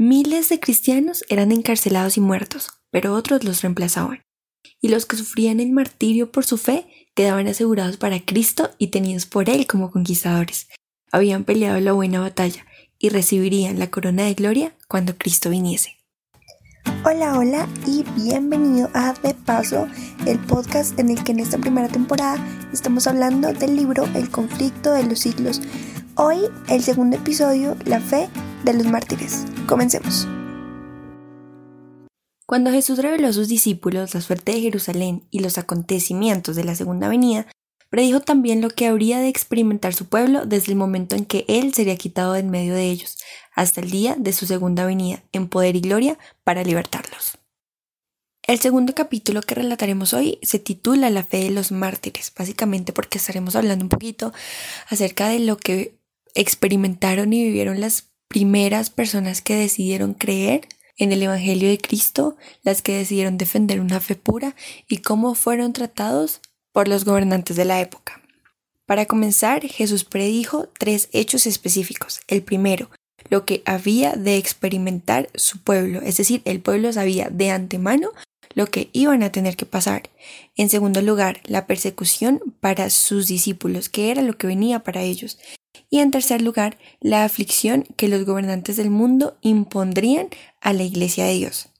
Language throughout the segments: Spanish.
Miles de cristianos eran encarcelados y muertos, pero otros los reemplazaban. Y los que sufrían el martirio por su fe quedaban asegurados para Cristo y tenidos por Él como conquistadores. Habían peleado la buena batalla y recibirían la corona de gloria cuando Cristo viniese. Hola, hola y bienvenido a De Paso, el podcast en el que en esta primera temporada estamos hablando del libro El conflicto de los siglos. Hoy el segundo episodio, La fe de los mártires. Comencemos. Cuando Jesús reveló a sus discípulos la suerte de Jerusalén y los acontecimientos de la segunda venida, predijo también lo que habría de experimentar su pueblo desde el momento en que Él sería quitado de en medio de ellos, hasta el día de su segunda venida, en poder y gloria, para libertarlos. El segundo capítulo que relataremos hoy se titula La fe de los mártires, básicamente porque estaremos hablando un poquito acerca de lo que experimentaron y vivieron las primeras personas que decidieron creer en el Evangelio de Cristo, las que decidieron defender una fe pura y cómo fueron tratados por los gobernantes de la época. Para comenzar, Jesús predijo tres hechos específicos. El primero, lo que había de experimentar su pueblo, es decir, el pueblo sabía de antemano lo que iban a tener que pasar. En segundo lugar, la persecución para sus discípulos, que era lo que venía para ellos. Y en tercer lugar, la aflicción que los gobernantes del mundo impondrían a la iglesia de Dios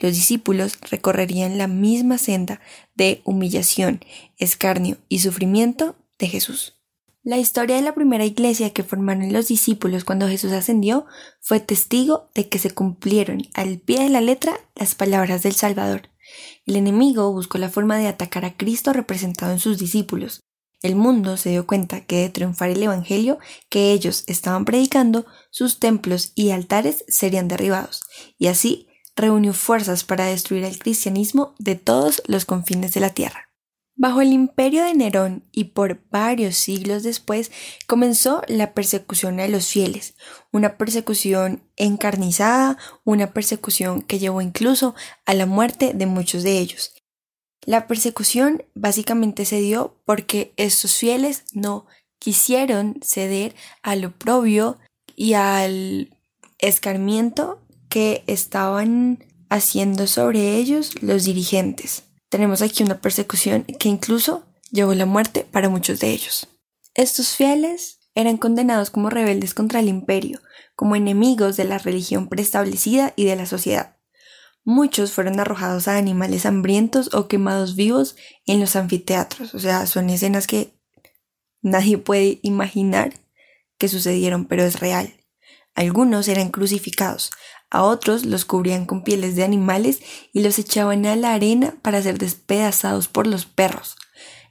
los discípulos recorrerían la misma senda de humillación, escarnio y sufrimiento de Jesús. La historia de la primera iglesia que formaron los discípulos cuando Jesús ascendió fue testigo de que se cumplieron al pie de la letra las palabras del Salvador. El enemigo buscó la forma de atacar a Cristo representado en sus discípulos. El mundo se dio cuenta que de triunfar el Evangelio que ellos estaban predicando, sus templos y altares serían derribados, y así reunió fuerzas para destruir el cristianismo de todos los confines de la tierra. Bajo el imperio de Nerón y por varios siglos después comenzó la persecución a los fieles, una persecución encarnizada, una persecución que llevó incluso a la muerte de muchos de ellos. La persecución básicamente se dio porque estos fieles no quisieron ceder al oprobio y al escarmiento que estaban haciendo sobre ellos los dirigentes. Tenemos aquí una persecución que incluso llevó la muerte para muchos de ellos. Estos fieles eran condenados como rebeldes contra el imperio, como enemigos de la religión preestablecida y de la sociedad. Muchos fueron arrojados a animales hambrientos o quemados vivos en los anfiteatros, o sea, son escenas que nadie puede imaginar que sucedieron, pero es real. Algunos eran crucificados, a otros los cubrían con pieles de animales y los echaban a la arena para ser despedazados por los perros.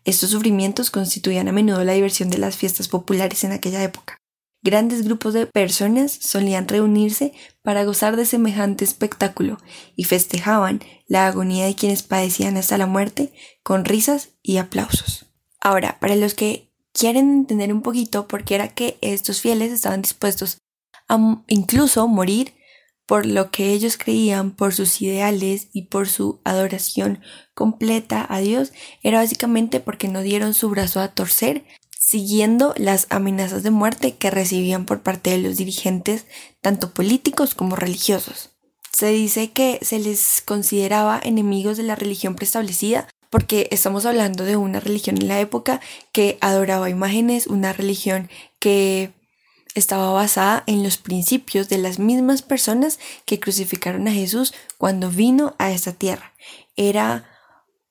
Estos sufrimientos constituían a menudo la diversión de las fiestas populares en aquella época. Grandes grupos de personas solían reunirse para gozar de semejante espectáculo y festejaban la agonía de quienes padecían hasta la muerte con risas y aplausos. Ahora, para los que quieren entender un poquito por qué era que estos fieles estaban dispuestos a incluso morir por lo que ellos creían, por sus ideales y por su adoración completa a Dios, era básicamente porque no dieron su brazo a torcer, siguiendo las amenazas de muerte que recibían por parte de los dirigentes, tanto políticos como religiosos. Se dice que se les consideraba enemigos de la religión preestablecida porque estamos hablando de una religión en la época que adoraba imágenes, una religión que estaba basada en los principios de las mismas personas que crucificaron a Jesús cuando vino a esta tierra. Era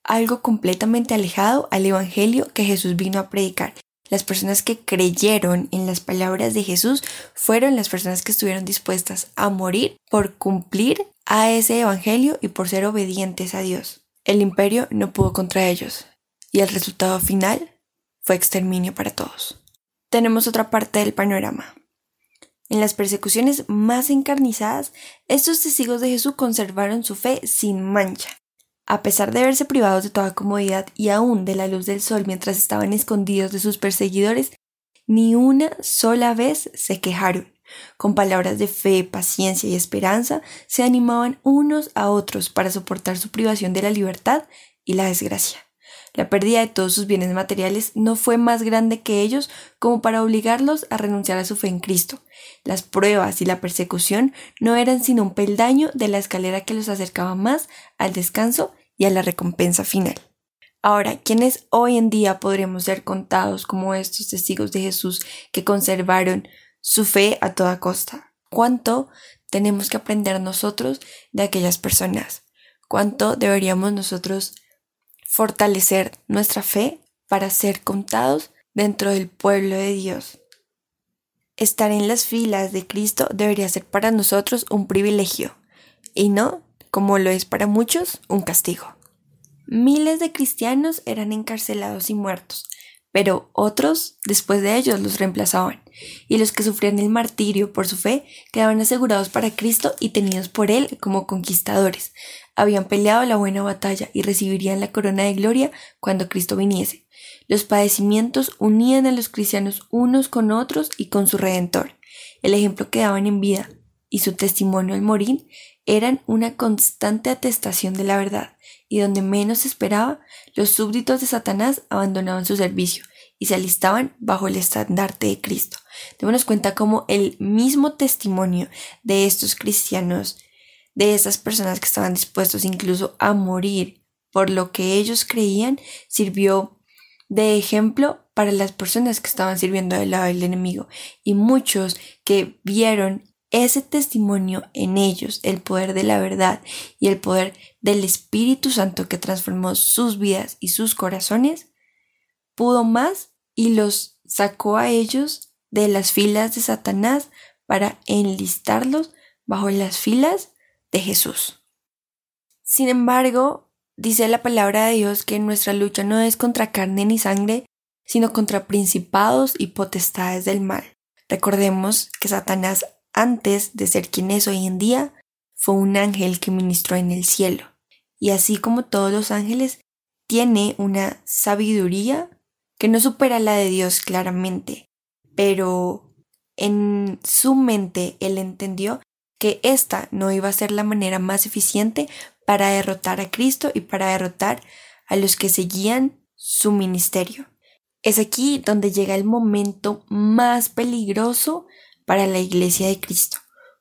algo completamente alejado al Evangelio que Jesús vino a predicar. Las personas que creyeron en las palabras de Jesús fueron las personas que estuvieron dispuestas a morir por cumplir a ese Evangelio y por ser obedientes a Dios. El imperio no pudo contra ellos y el resultado final fue exterminio para todos tenemos otra parte del panorama. En las persecuciones más encarnizadas, estos testigos de Jesús conservaron su fe sin mancha. A pesar de verse privados de toda comodidad y aún de la luz del sol mientras estaban escondidos de sus perseguidores, ni una sola vez se quejaron. Con palabras de fe, paciencia y esperanza, se animaban unos a otros para soportar su privación de la libertad y la desgracia. La pérdida de todos sus bienes materiales no fue más grande que ellos como para obligarlos a renunciar a su fe en Cristo. Las pruebas y la persecución no eran sino un peldaño de la escalera que los acercaba más al descanso y a la recompensa final. Ahora, ¿quiénes hoy en día podremos ser contados como estos testigos de Jesús que conservaron su fe a toda costa? ¿Cuánto tenemos que aprender nosotros de aquellas personas? ¿Cuánto deberíamos nosotros fortalecer nuestra fe para ser contados dentro del pueblo de Dios. Estar en las filas de Cristo debería ser para nosotros un privilegio y no, como lo es para muchos, un castigo. Miles de cristianos eran encarcelados y muertos, pero otros, después de ellos, los reemplazaban, y los que sufrían el martirio por su fe quedaban asegurados para Cristo y tenidos por Él como conquistadores. Habían peleado la buena batalla y recibirían la corona de gloria cuando Cristo viniese. Los padecimientos unían a los cristianos unos con otros y con su Redentor. El ejemplo que daban en vida y su testimonio al morir eran una constante atestación de la verdad y donde menos esperaba, los súbditos de Satanás abandonaban su servicio y se alistaban bajo el estandarte de Cristo. Démonos cuenta cómo el mismo testimonio de estos cristianos, de esas personas que estaban dispuestos incluso a morir por lo que ellos creían, sirvió de ejemplo para las personas que estaban sirviendo del lado del enemigo y muchos que vieron ese testimonio en ellos, el poder de la verdad y el poder del Espíritu Santo que transformó sus vidas y sus corazones, pudo más y los sacó a ellos de las filas de Satanás para enlistarlos bajo las filas de Jesús. Sin embargo, dice la palabra de Dios que nuestra lucha no es contra carne ni sangre, sino contra principados y potestades del mal. Recordemos que Satanás antes de ser quien es hoy en día, fue un ángel que ministró en el cielo. Y así como todos los ángeles, tiene una sabiduría que no supera la de Dios claramente, pero en su mente él entendió que esta no iba a ser la manera más eficiente para derrotar a Cristo y para derrotar a los que seguían su ministerio. Es aquí donde llega el momento más peligroso para la iglesia de Cristo,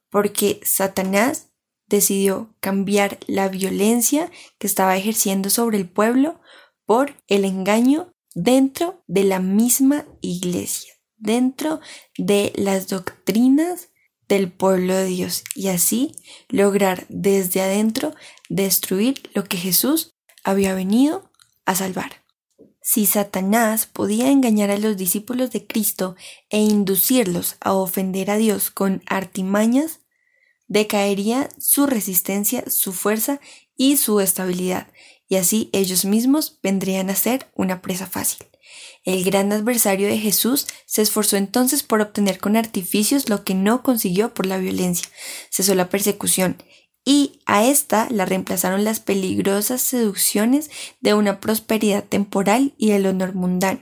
porque Satanás decidió cambiar la violencia que estaba ejerciendo sobre el pueblo por el engaño dentro de la misma iglesia, dentro de las doctrinas del pueblo de Dios y así lograr desde adentro destruir lo que Jesús había venido a salvar. Si Satanás podía engañar a los discípulos de Cristo e inducirlos a ofender a Dios con artimañas, decaería su resistencia, su fuerza y su estabilidad, y así ellos mismos vendrían a ser una presa fácil. El gran adversario de Jesús se esforzó entonces por obtener con artificios lo que no consiguió por la violencia. Cesó la persecución y a esta la reemplazaron las peligrosas seducciones de una prosperidad temporal y el honor mundano.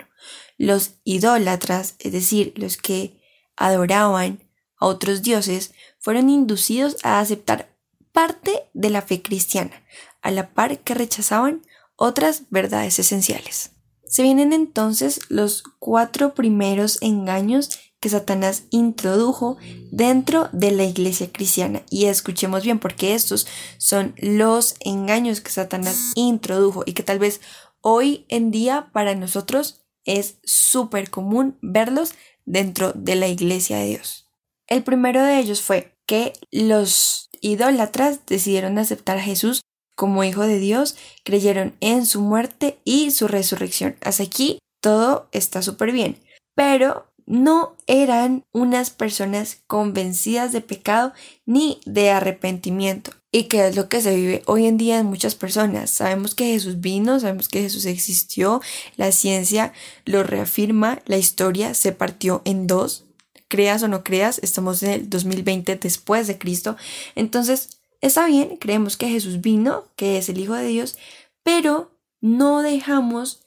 Los idólatras, es decir, los que adoraban a otros dioses, fueron inducidos a aceptar parte de la fe cristiana, a la par que rechazaban otras verdades esenciales. Se vienen entonces los cuatro primeros engaños que Satanás introdujo dentro de la iglesia cristiana. Y escuchemos bien, porque estos son los engaños que Satanás introdujo y que tal vez hoy en día para nosotros es súper común verlos dentro de la iglesia de Dios. El primero de ellos fue que los idólatras decidieron aceptar a Jesús como hijo de Dios, creyeron en su muerte y su resurrección. Hasta aquí todo está súper bien. Pero no eran unas personas convencidas de pecado ni de arrepentimiento. ¿Y qué es lo que se vive hoy en día en muchas personas? Sabemos que Jesús vino, sabemos que Jesús existió, la ciencia lo reafirma, la historia se partió en dos, creas o no creas, estamos en el 2020 después de Cristo, entonces está bien, creemos que Jesús vino, que es el Hijo de Dios, pero no dejamos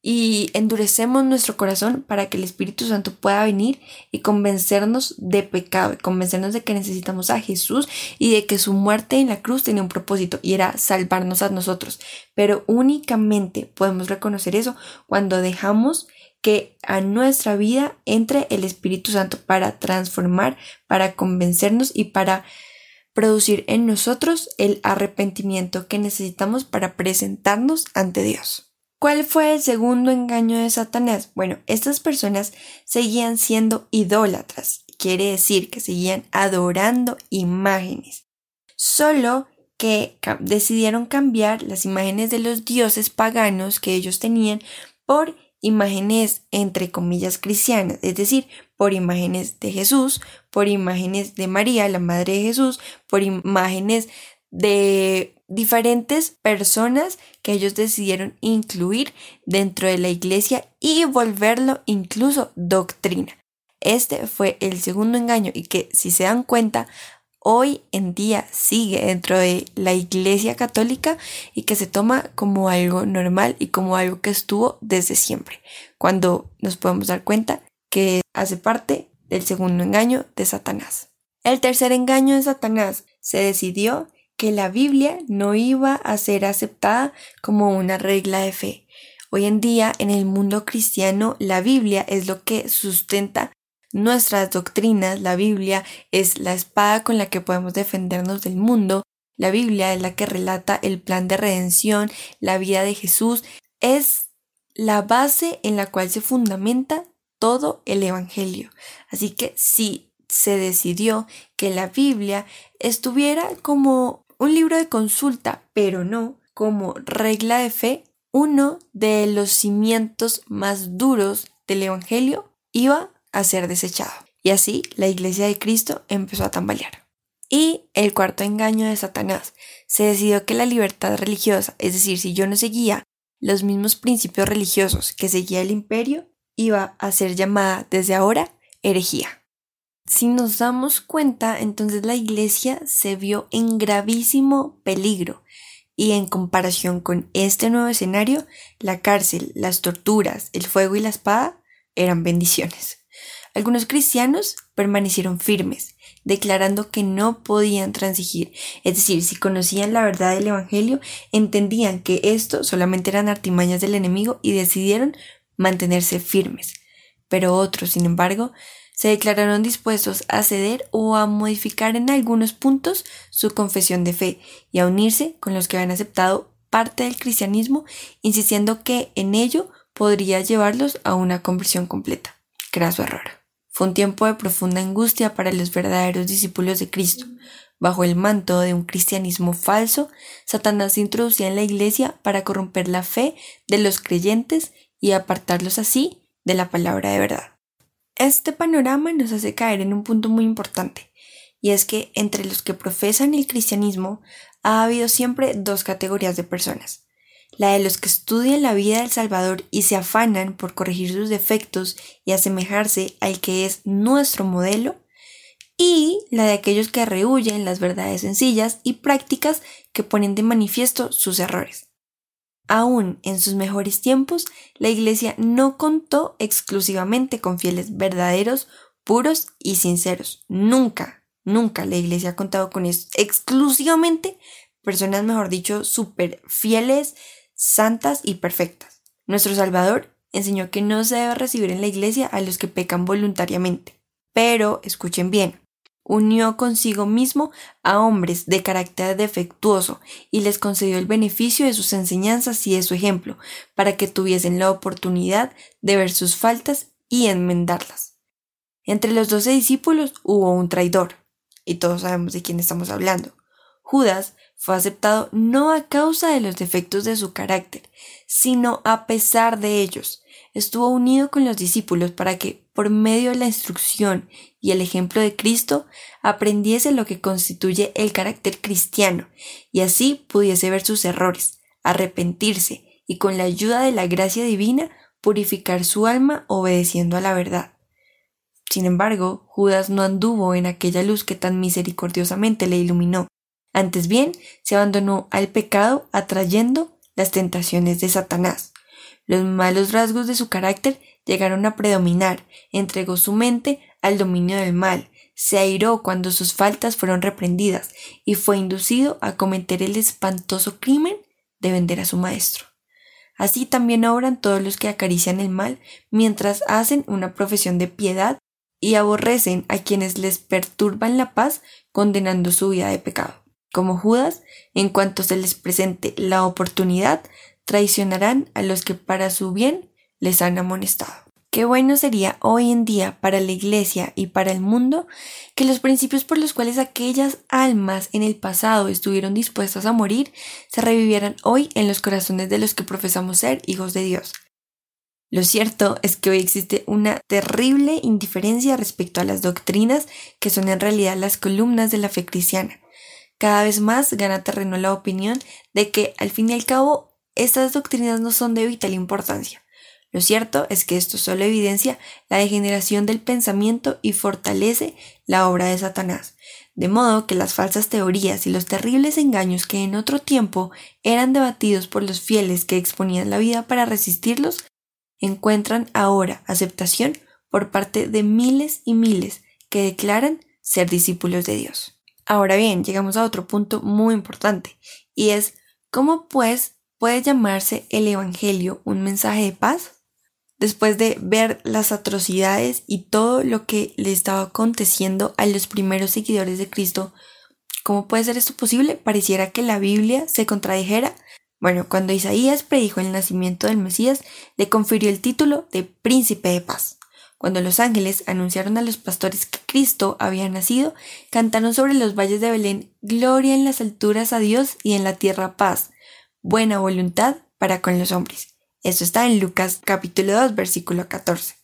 y endurecemos nuestro corazón para que el Espíritu Santo pueda venir y convencernos de pecado, convencernos de que necesitamos a Jesús y de que su muerte en la cruz tenía un propósito y era salvarnos a nosotros. Pero únicamente podemos reconocer eso cuando dejamos que a nuestra vida entre el Espíritu Santo para transformar, para convencernos y para producir en nosotros el arrepentimiento que necesitamos para presentarnos ante Dios. ¿Cuál fue el segundo engaño de Satanás? Bueno, estas personas seguían siendo idólatras, quiere decir que seguían adorando imágenes, solo que decidieron cambiar las imágenes de los dioses paganos que ellos tenían por imágenes entre comillas cristianas, es decir, por imágenes de Jesús, por imágenes de María, la Madre de Jesús, por imágenes de diferentes personas que ellos decidieron incluir dentro de la iglesia y volverlo incluso doctrina. Este fue el segundo engaño y que si se dan cuenta hoy en día sigue dentro de la iglesia católica y que se toma como algo normal y como algo que estuvo desde siempre, cuando nos podemos dar cuenta que hace parte del segundo engaño de Satanás. El tercer engaño de Satanás se decidió que la Biblia no iba a ser aceptada como una regla de fe. Hoy en día, en el mundo cristiano, la Biblia es lo que sustenta nuestras doctrinas, la Biblia es la espada con la que podemos defendernos del mundo, la Biblia es la que relata el plan de redención, la vida de Jesús, es la base en la cual se fundamenta todo el Evangelio. Así que si se decidió que la Biblia estuviera como un libro de consulta, pero no como regla de fe, uno de los cimientos más duros del Evangelio iba a ser desechado. Y así la iglesia de Cristo empezó a tambalear. Y el cuarto engaño de Satanás. Se decidió que la libertad religiosa, es decir, si yo no seguía los mismos principios religiosos que seguía el imperio, iba a ser llamada desde ahora herejía. Si nos damos cuenta, entonces la iglesia se vio en gravísimo peligro y en comparación con este nuevo escenario, la cárcel, las torturas, el fuego y la espada eran bendiciones. Algunos cristianos permanecieron firmes, declarando que no podían transigir, es decir, si conocían la verdad del Evangelio, entendían que esto solamente eran artimañas del enemigo y decidieron mantenerse firmes. Pero otros, sin embargo, se declararon dispuestos a ceder o a modificar en algunos puntos su confesión de fe y a unirse con los que habían aceptado parte del cristianismo, insistiendo que en ello podría llevarlos a una conversión completa. Craso error. Fue un tiempo de profunda angustia para los verdaderos discípulos de Cristo. Bajo el manto de un cristianismo falso, Satanás se introducía en la iglesia para corromper la fe de los creyentes y apartarlos así de la palabra de verdad. Este panorama nos hace caer en un punto muy importante, y es que entre los que profesan el cristianismo ha habido siempre dos categorías de personas. La de los que estudian la vida del Salvador y se afanan por corregir sus defectos y asemejarse al que es nuestro modelo, y la de aquellos que rehuyen las verdades sencillas y prácticas que ponen de manifiesto sus errores. Aún en sus mejores tiempos, la Iglesia no contó exclusivamente con fieles verdaderos, puros y sinceros. Nunca, nunca la Iglesia ha contado con eso. Exclusivamente personas, mejor dicho, súper fieles, santas y perfectas. Nuestro Salvador enseñó que no se debe recibir en la Iglesia a los que pecan voluntariamente. Pero, escuchen bien, unió consigo mismo a hombres de carácter defectuoso y les concedió el beneficio de sus enseñanzas y de su ejemplo, para que tuviesen la oportunidad de ver sus faltas y enmendarlas. Entre los doce discípulos hubo un traidor, y todos sabemos de quién estamos hablando. Judas fue aceptado no a causa de los defectos de su carácter, sino a pesar de ellos. Estuvo unido con los discípulos para que, por medio de la instrucción y el ejemplo de Cristo, aprendiese lo que constituye el carácter cristiano y así pudiese ver sus errores, arrepentirse y con la ayuda de la gracia divina purificar su alma obedeciendo a la verdad. Sin embargo, Judas no anduvo en aquella luz que tan misericordiosamente le iluminó. Antes bien, se abandonó al pecado atrayendo las tentaciones de Satanás. Los malos rasgos de su carácter llegaron a predominar, entregó su mente al dominio del mal, se airó cuando sus faltas fueron reprendidas y fue inducido a cometer el espantoso crimen de vender a su maestro. Así también obran todos los que acarician el mal mientras hacen una profesión de piedad y aborrecen a quienes les perturban la paz condenando su vida de pecado. Como Judas, en cuanto se les presente la oportunidad, traicionarán a los que para su bien les han amonestado. Qué bueno sería hoy en día para la Iglesia y para el mundo que los principios por los cuales aquellas almas en el pasado estuvieron dispuestas a morir se revivieran hoy en los corazones de los que profesamos ser hijos de Dios. Lo cierto es que hoy existe una terrible indiferencia respecto a las doctrinas que son en realidad las columnas de la fe cristiana. Cada vez más gana terreno la opinión de que al fin y al cabo estas doctrinas no son de vital importancia lo cierto es que esto solo evidencia la degeneración del pensamiento y fortalece la obra de Satanás, de modo que las falsas teorías y los terribles engaños que en otro tiempo eran debatidos por los fieles que exponían la vida para resistirlos, encuentran ahora aceptación por parte de miles y miles que declaran ser discípulos de Dios. Ahora bien, llegamos a otro punto muy importante, y es ¿cómo pues puede llamarse el Evangelio un mensaje de paz? después de ver las atrocidades y todo lo que le estaba aconteciendo a los primeros seguidores de Cristo, ¿cómo puede ser esto posible? Pareciera que la Biblia se contradijera. Bueno, cuando Isaías predijo el nacimiento del Mesías, le confirió el título de Príncipe de Paz. Cuando los ángeles anunciaron a los pastores que Cristo había nacido, cantaron sobre los valles de Belén, Gloria en las alturas a Dios y en la tierra paz, buena voluntad para con los hombres. Esto está en Lucas capítulo 2 versículo 14.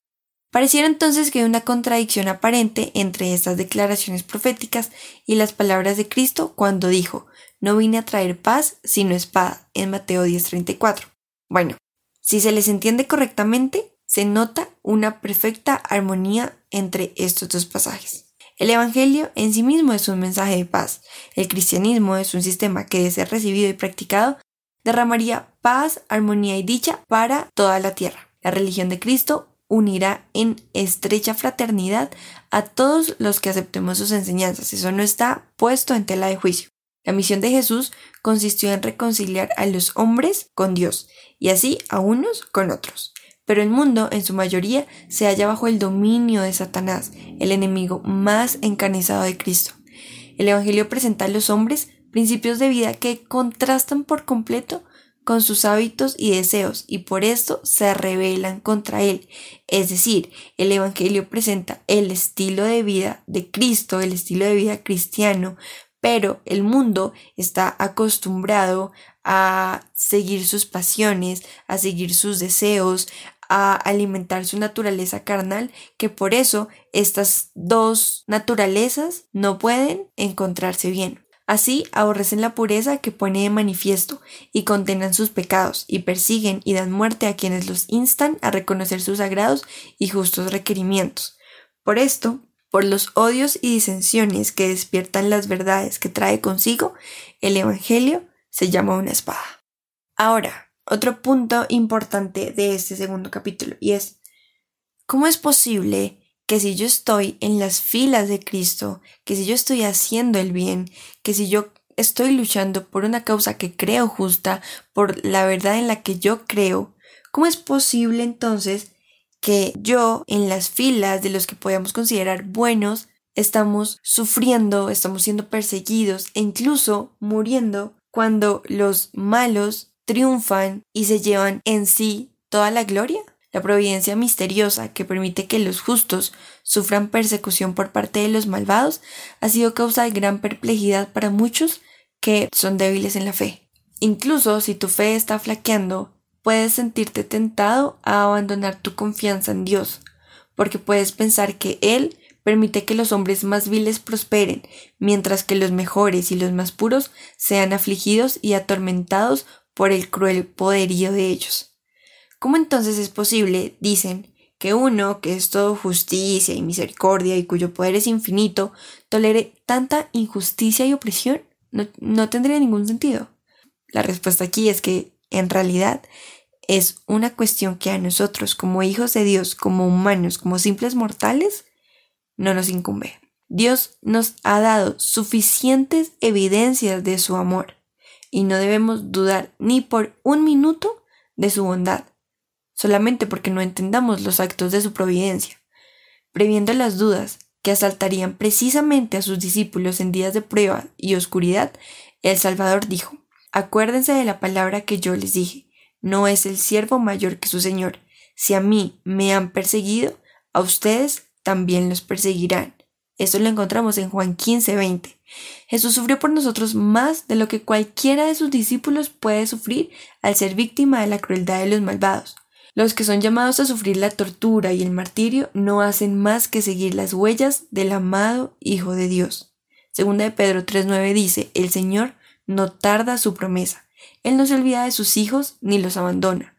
Pareciera entonces que hay una contradicción aparente entre estas declaraciones proféticas y las palabras de Cristo cuando dijo, no vine a traer paz sino espada, en Mateo 10:34. Bueno, si se les entiende correctamente, se nota una perfecta armonía entre estos dos pasajes. El Evangelio en sí mismo es un mensaje de paz. El cristianismo es un sistema que debe ser recibido y practicado derramaría paz, armonía y dicha para toda la tierra. La religión de Cristo unirá en estrecha fraternidad a todos los que aceptemos sus enseñanzas. Eso no está puesto en tela de juicio. La misión de Jesús consistió en reconciliar a los hombres con Dios y así a unos con otros. Pero el mundo, en su mayoría, se halla bajo el dominio de Satanás, el enemigo más encanezado de Cristo. El Evangelio presenta a los hombres principios de vida que contrastan por completo con sus hábitos y deseos y por esto se rebelan contra él. Es decir, el Evangelio presenta el estilo de vida de Cristo, el estilo de vida cristiano, pero el mundo está acostumbrado a seguir sus pasiones, a seguir sus deseos, a alimentar su naturaleza carnal, que por eso estas dos naturalezas no pueden encontrarse bien. Así aborrecen la pureza que pone de manifiesto y condenan sus pecados y persiguen y dan muerte a quienes los instan a reconocer sus sagrados y justos requerimientos. Por esto, por los odios y disensiones que despiertan las verdades que trae consigo, el Evangelio se llama una espada. Ahora, otro punto importante de este segundo capítulo y es, ¿cómo es posible que si yo estoy en las filas de Cristo, que si yo estoy haciendo el bien, que si yo estoy luchando por una causa que creo justa, por la verdad en la que yo creo, ¿cómo es posible entonces que yo en las filas de los que podamos considerar buenos estamos sufriendo, estamos siendo perseguidos e incluso muriendo cuando los malos triunfan y se llevan en sí toda la gloria? La providencia misteriosa que permite que los justos sufran persecución por parte de los malvados ha sido causa de gran perplejidad para muchos que son débiles en la fe. Incluso si tu fe está flaqueando, puedes sentirte tentado a abandonar tu confianza en Dios, porque puedes pensar que Él permite que los hombres más viles prosperen, mientras que los mejores y los más puros sean afligidos y atormentados por el cruel poderío de ellos. ¿Cómo entonces es posible, dicen, que uno, que es todo justicia y misericordia y cuyo poder es infinito, tolere tanta injusticia y opresión? No, no tendría ningún sentido. La respuesta aquí es que, en realidad, es una cuestión que a nosotros, como hijos de Dios, como humanos, como simples mortales, no nos incumbe. Dios nos ha dado suficientes evidencias de su amor y no debemos dudar ni por un minuto de su bondad, solamente porque no entendamos los actos de su providencia. Previendo las dudas que asaltarían precisamente a sus discípulos en días de prueba y oscuridad, el Salvador dijo, Acuérdense de la palabra que yo les dije, no es el siervo mayor que su Señor. Si a mí me han perseguido, a ustedes también los perseguirán. Eso lo encontramos en Juan 15, 20. Jesús sufrió por nosotros más de lo que cualquiera de sus discípulos puede sufrir al ser víctima de la crueldad de los malvados. Los que son llamados a sufrir la tortura y el martirio no hacen más que seguir las huellas del amado Hijo de Dios. Segunda de Pedro 3.9 dice, el Señor no tarda su promesa. Él no se olvida de sus hijos ni los abandona,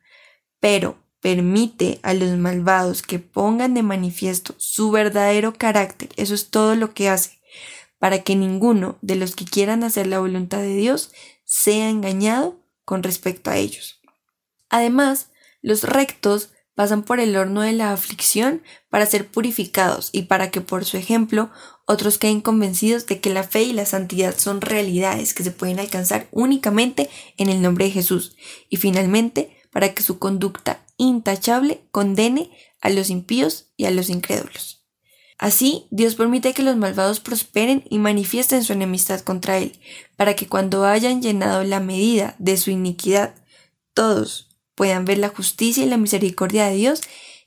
pero permite a los malvados que pongan de manifiesto su verdadero carácter. Eso es todo lo que hace, para que ninguno de los que quieran hacer la voluntad de Dios sea engañado con respecto a ellos. Además, los rectos pasan por el horno de la aflicción para ser purificados y para que por su ejemplo otros queden convencidos de que la fe y la santidad son realidades que se pueden alcanzar únicamente en el nombre de Jesús y finalmente para que su conducta intachable condene a los impíos y a los incrédulos. Así, Dios permite que los malvados prosperen y manifiesten su enemistad contra Él, para que cuando hayan llenado la medida de su iniquidad, todos, puedan ver la justicia y la misericordia de Dios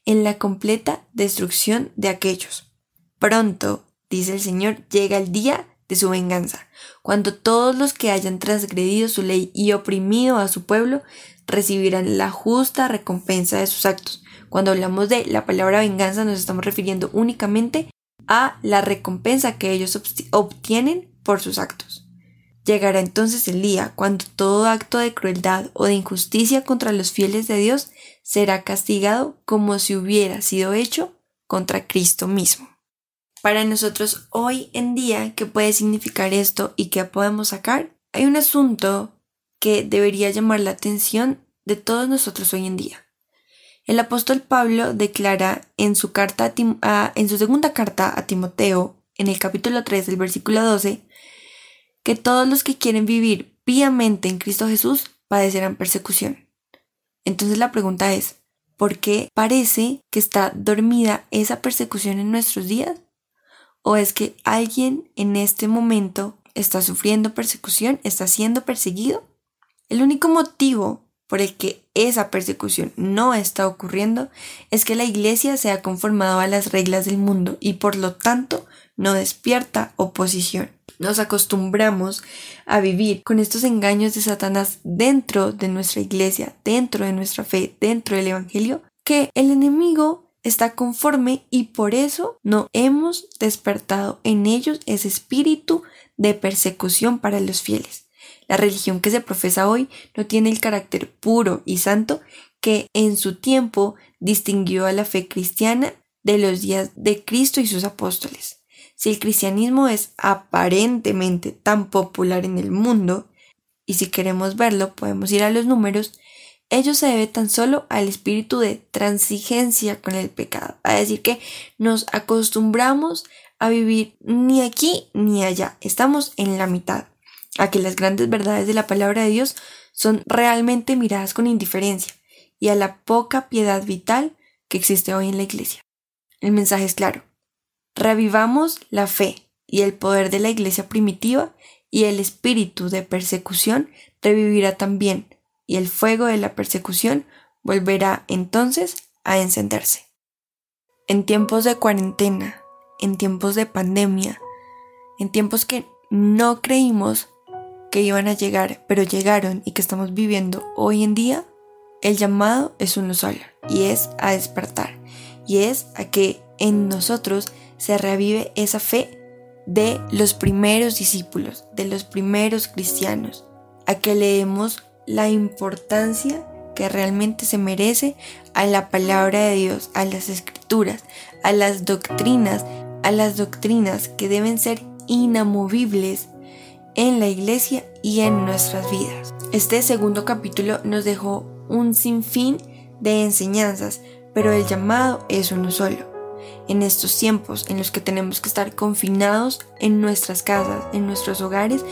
en la completa destrucción de aquellos. Pronto, dice el Señor, llega el día de su venganza, cuando todos los que hayan transgredido su ley y oprimido a su pueblo recibirán la justa recompensa de sus actos. Cuando hablamos de la palabra venganza nos estamos refiriendo únicamente a la recompensa que ellos obtienen por sus actos. Llegará entonces el día cuando todo acto de crueldad o de injusticia contra los fieles de Dios será castigado como si hubiera sido hecho contra Cristo mismo. Para nosotros hoy en día, ¿qué puede significar esto y qué podemos sacar? Hay un asunto que debería llamar la atención de todos nosotros hoy en día. El apóstol Pablo declara en su, carta en su segunda carta a Timoteo, en el capítulo 3 del versículo 12, que todos los que quieren vivir piamente en Cristo Jesús padecerán persecución. Entonces la pregunta es, ¿por qué parece que está dormida esa persecución en nuestros días? ¿O es que alguien en este momento está sufriendo persecución, está siendo perseguido? El único motivo por el que esa persecución no está ocurriendo es que la iglesia se ha conformado a las reglas del mundo y por lo tanto no despierta oposición nos acostumbramos a vivir con estos engaños de Satanás dentro de nuestra iglesia, dentro de nuestra fe, dentro del Evangelio, que el enemigo está conforme y por eso no hemos despertado en ellos ese espíritu de persecución para los fieles. La religión que se profesa hoy no tiene el carácter puro y santo que en su tiempo distinguió a la fe cristiana de los días de Cristo y sus apóstoles. Si el cristianismo es aparentemente tan popular en el mundo, y si queremos verlo podemos ir a los números, ello se debe tan solo al espíritu de transigencia con el pecado, a decir que nos acostumbramos a vivir ni aquí ni allá, estamos en la mitad, a que las grandes verdades de la palabra de Dios son realmente miradas con indiferencia y a la poca piedad vital que existe hoy en la iglesia. El mensaje es claro, Revivamos la fe y el poder de la iglesia primitiva y el espíritu de persecución revivirá también y el fuego de la persecución volverá entonces a encenderse. En tiempos de cuarentena, en tiempos de pandemia, en tiempos que no creímos que iban a llegar, pero llegaron y que estamos viviendo hoy en día, el llamado es uno solo y es a despertar y es a que en nosotros se revive esa fe de los primeros discípulos, de los primeros cristianos, a que le demos la importancia que realmente se merece a la palabra de Dios, a las escrituras, a las doctrinas, a las doctrinas que deben ser inamovibles en la iglesia y en nuestras vidas. Este segundo capítulo nos dejó un sinfín de enseñanzas, pero el llamado es uno solo en estos tiempos en los que tenemos que estar confinados en nuestras casas, en nuestros hogares,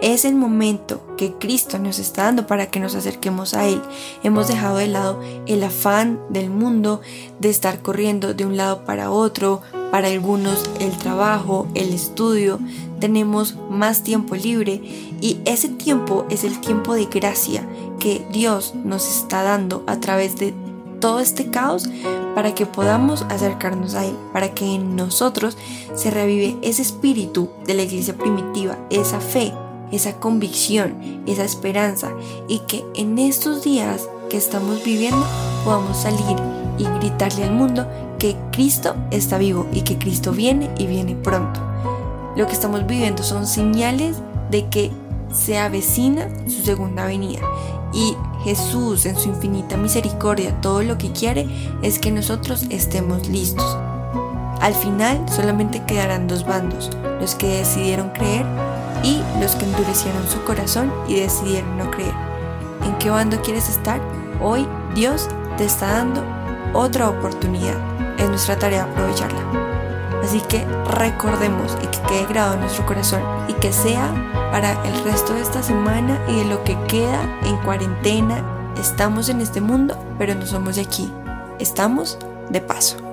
es el momento que Cristo nos está dando para que nos acerquemos a Él. Hemos dejado de lado el afán del mundo de estar corriendo de un lado para otro, para algunos el trabajo, el estudio, tenemos más tiempo libre y ese tiempo es el tiempo de gracia que Dios nos está dando a través de todo este caos para que podamos acercarnos a Él, para que en nosotros se revive ese espíritu de la iglesia primitiva, esa fe, esa convicción, esa esperanza y que en estos días que estamos viviendo podamos salir y gritarle al mundo que Cristo está vivo y que Cristo viene y viene pronto. Lo que estamos viviendo son señales de que se avecina su segunda venida y Jesús en su infinita misericordia todo lo que quiere es que nosotros estemos listos. Al final solamente quedarán dos bandos, los que decidieron creer y los que endurecieron su corazón y decidieron no creer. ¿En qué bando quieres estar? Hoy Dios te está dando otra oportunidad. Es nuestra tarea aprovecharla. Así que recordemos y que quede grabado en nuestro corazón y que sea para el resto de esta semana y de lo que queda en cuarentena. Estamos en este mundo, pero no somos de aquí. Estamos de paso.